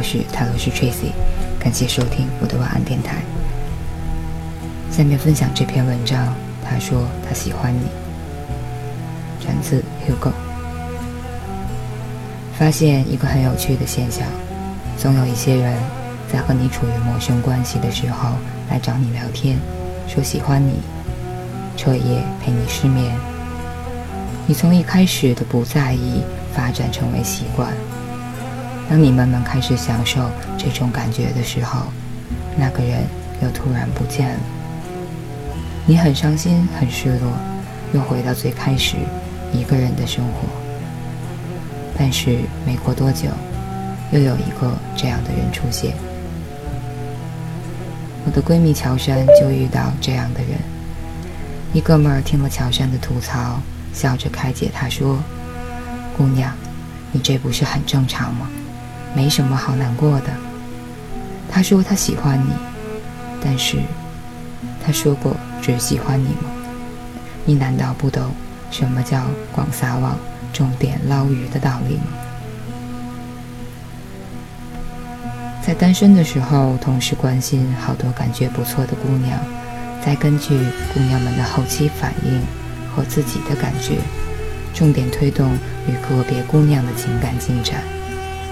我是塔罗斯 Tracy，感谢收听我的晚安电台。下面分享这篇文章，他说他喜欢你。转自 Hugo。发现一个很有趣的现象，总有一些人在和你处于陌生关系的时候来找你聊天，说喜欢你，彻夜陪你失眠。你从一开始的不在意，发展成为习惯。当你慢慢开始享受这种感觉的时候，那个人又突然不见了。你很伤心，很失落，又回到最开始一个人的生活。但是没过多久，又有一个这样的人出现。我的闺蜜乔珊就遇到这样的人。一哥们儿听了乔珊的吐槽，笑着开解她说：“姑娘，你这不是很正常吗？”没什么好难过的。他说他喜欢你，但是他说过只喜欢你吗？你难道不懂什么叫广撒网、重点捞鱼的道理吗？在单身的时候，同时关心好多感觉不错的姑娘，再根据姑娘们的后期反应和自己的感觉，重点推动与个别姑娘的情感进展。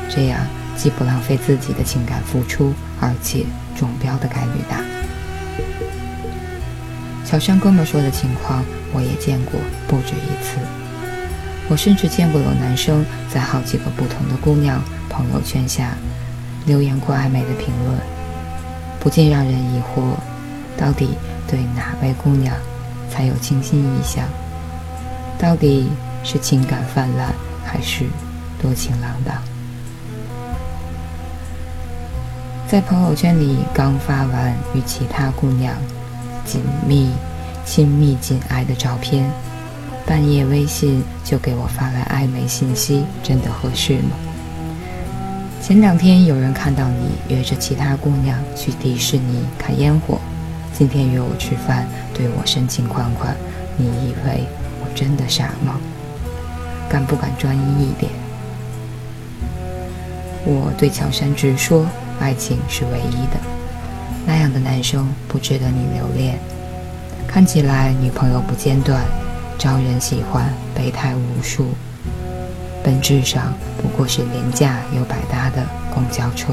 这样既不浪费自己的情感付出，而且中标的概率大。小山哥们说的情况我也见过不止一次，我甚至见过有男生在好几个不同的姑娘朋友圈下留言过暧昧的评论，不禁让人疑惑：到底对哪位姑娘才有倾心意向？到底是情感泛滥，还是多情浪荡？在朋友圈里刚发完与其他姑娘紧密、亲密、紧挨的照片，半夜微信就给我发来暧昧信息，真的合适吗？前两天有人看到你约着其他姑娘去迪士尼看烟火，今天约我吃饭，对我深情款款，你以为我真的傻吗？敢不敢专一一点？我对乔杉直说。爱情是唯一的，那样的男生不值得你留恋。看起来女朋友不间断，招人喜欢，备胎无数，本质上不过是廉价又百搭的公交车。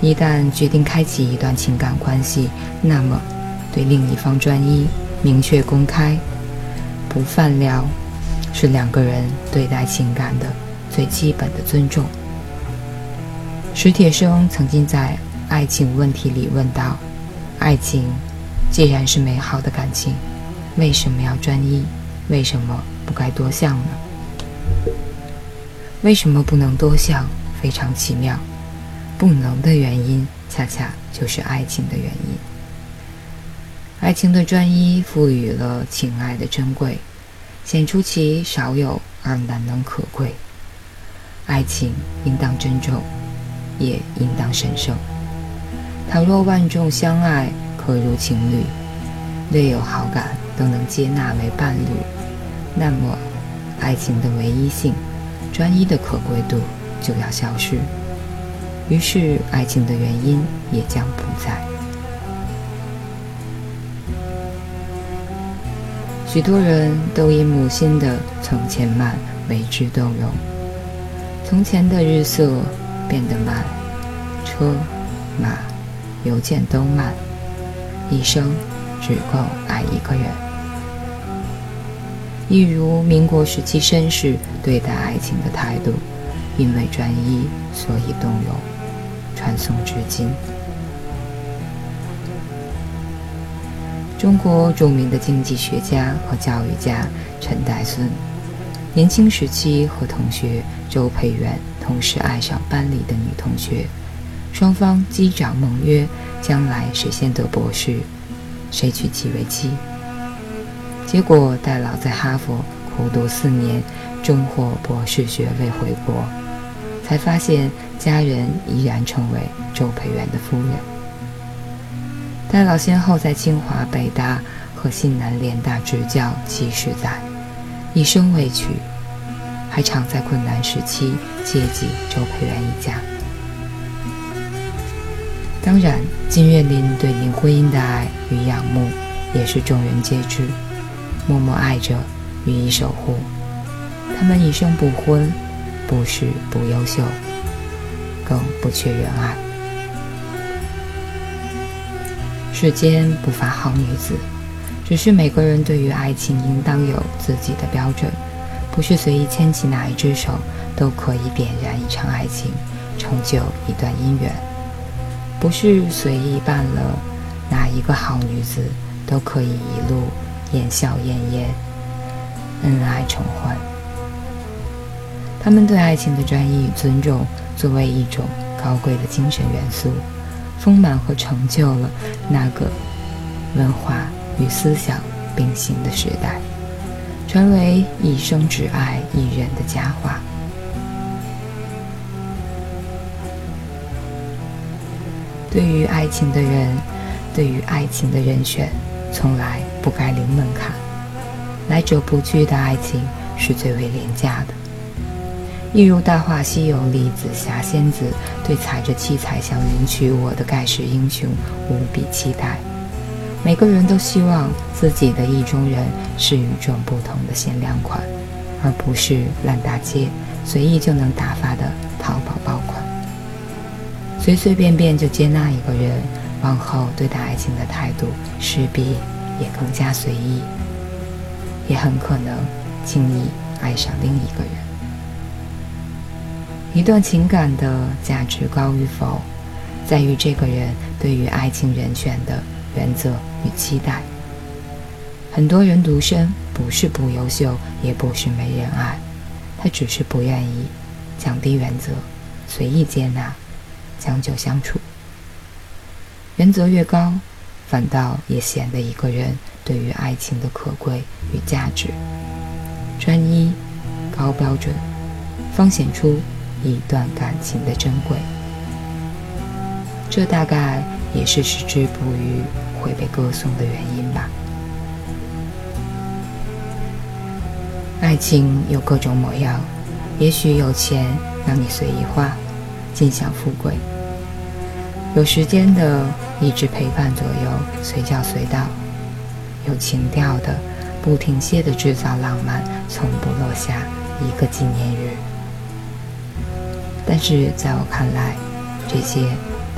一旦决定开启一段情感关系，那么对另一方专一、明确公开、不泛聊，是两个人对待情感的。最基本的尊重。史铁生曾经在《爱情问题》里问道：“爱情既然是美好的感情，为什么要专一？为什么不该多项呢？为什么不能多项？非常奇妙。不能的原因，恰恰就是爱情的原因。爱情的专一赋予了情爱的珍贵，显出其少有而难能可贵。”爱情应当珍重，也应当神圣。倘若万众相爱，可如情侣，略有好感都能接纳为伴侣，那么爱情的唯一性、专一的可贵度就要消失，于是爱情的原因也将不在。许多人都因母亲的从前慢为之动容。从前的日色变得慢，车马邮件都慢，一生只够爱一个人。一如民国时期绅士对待爱情的态度，因为专一，所以动容，传颂至今。中国著名的经济学家和教育家陈岱孙。年轻时期和同学周培源同时爱上班里的女同学，双方击掌盟约，将来谁先得博士，谁娶其为妻。结果戴老在哈佛苦读四年，终获博士学位回国，才发现家人依然成为周培源的夫人。戴老先后在清华、北大和西南联大执教七十载。一生未娶，还常在困难时期接济周培元一家。当然，金岳霖对林徽因的爱与仰慕，也是众人皆知，默默爱着，予以守护。他们一生不婚，不是不优秀，更不缺人爱。世间不乏好女子，只是每个人对于爱情应当有自己的标准，不是随意牵起哪一只手都可以点燃一场爱情，成就一段姻缘；不是随意办了哪一个好女子都可以一路言笑晏晏，恩爱成欢。他们对爱情的专一与尊重，作为一种高贵的精神元素。丰满和成就了那个文化与思想并行的时代，成为一生只爱一人的佳话。对于爱情的人，对于爱情的人选，从来不该零门槛。来者不拒的爱情是最为廉价的。一如《大话西游》里紫霞仙子对踩着七彩祥云娶我的盖世英雄无比期待，每个人都希望自己的意中人是与众不同的限量款，而不是烂大街随意就能打发的淘宝爆款。随随便便就接纳一个人，往后对待爱情的态度势必也更加随意，也很可能轻易爱上另一个人。一段情感的价值高与否，在于这个人对于爱情人选的原则与期待。很多人独身不是不优秀，也不是没人爱，他只是不愿意降低原则，随意接纳，将就相处。原则越高，反倒也显得一个人对于爱情的可贵与价值。专一、高标准，方显出。一段感情的珍贵，这大概也是矢志不渝会被歌颂的原因吧。爱情有各种模样，也许有钱让你随意花，尽享富贵；有时间的一直陪伴左右，随叫随到；有情调的不停歇的制造浪漫，从不落下一个纪念日。但是在我看来，这些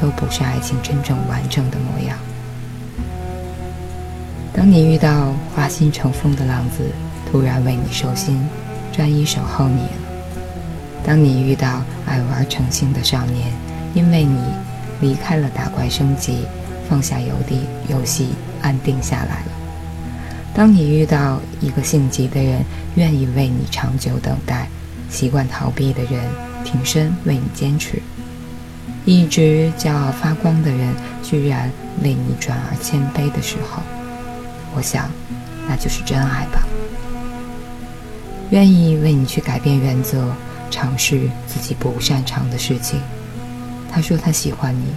都不是爱情真正完整的模样。当你遇到花心成风的浪子，突然为你收心，专一守候你了；当你遇到爱玩成性的少年，因为你离开了打怪升级，放下游地游戏，安定下来了；当你遇到一个性急的人，愿意为你长久等待，习惯逃避的人。挺身为你坚持，一直骄傲发光的人，居然为你转而谦卑的时候，我想，那就是真爱吧。愿意为你去改变原则，尝试自己不擅长的事情。他说他喜欢你，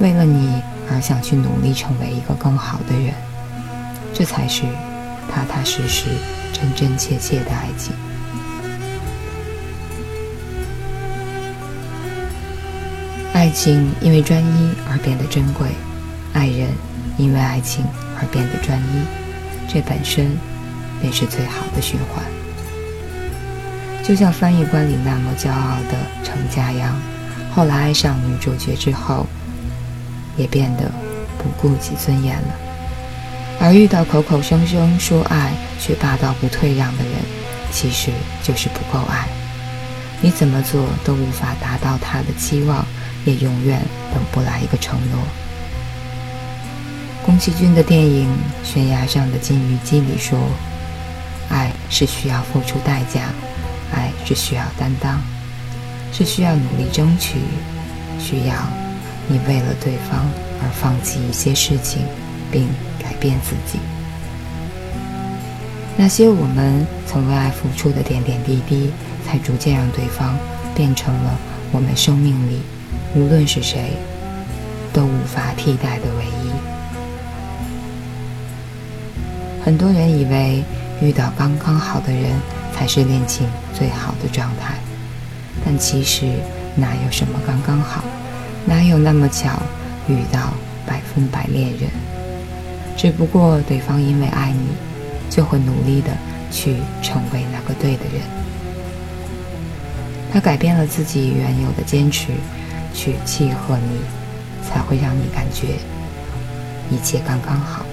为了你而想去努力成为一个更好的人，这才是踏踏实实、真真切切的爱情。爱情因为专一而变得珍贵，爱人因为爱情而变得专一，这本身便是最好的循环。就像翻译官里那么骄傲的程家阳，后来爱上女主角之后，也变得不顾及尊严了。而遇到口口声声说爱却霸道不退让的人，其实就是不够爱。你怎么做都无法达到他的期望。也永远等不来一个承诺。宫崎骏的电影《悬崖上的金鱼姬》里说：“爱是需要付出代价，爱是需要担当，是需要努力争取，需要你为了对方而放弃一些事情，并改变自己。那些我们曾为爱付出的点点滴滴，才逐渐让对方变成了我们生命里。”无论是谁，都无法替代的唯一。很多人以为遇到刚刚好的人才是恋情最好的状态。但其实哪有什么刚刚好？哪有那么巧遇到百分百恋人？只不过对方因为爱你，就会努力的去成为那个对的人。他改变了自己原有的坚持，去契合你，才会让你感觉一切刚刚好。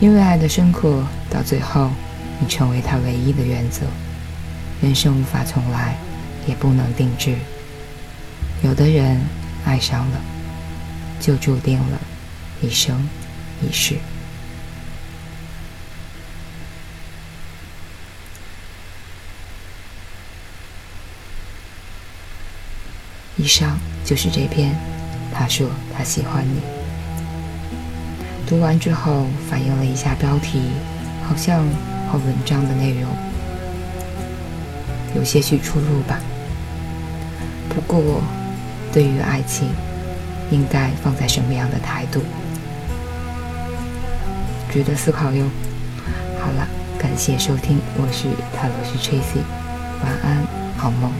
因为爱的深刻，到最后，你成为他唯一的原则。人生无法重来，也不能定制。有的人爱上了，就注定了一生一世。以上就是这篇。他说他喜欢你。读完之后，反映了一下标题，好像和文章的内容有些许出入吧。不过，对于爱情，应该放在什么样的态度，值得思考哟。好了，感谢收听，我是泰罗斯 Tracy，晚安，好梦。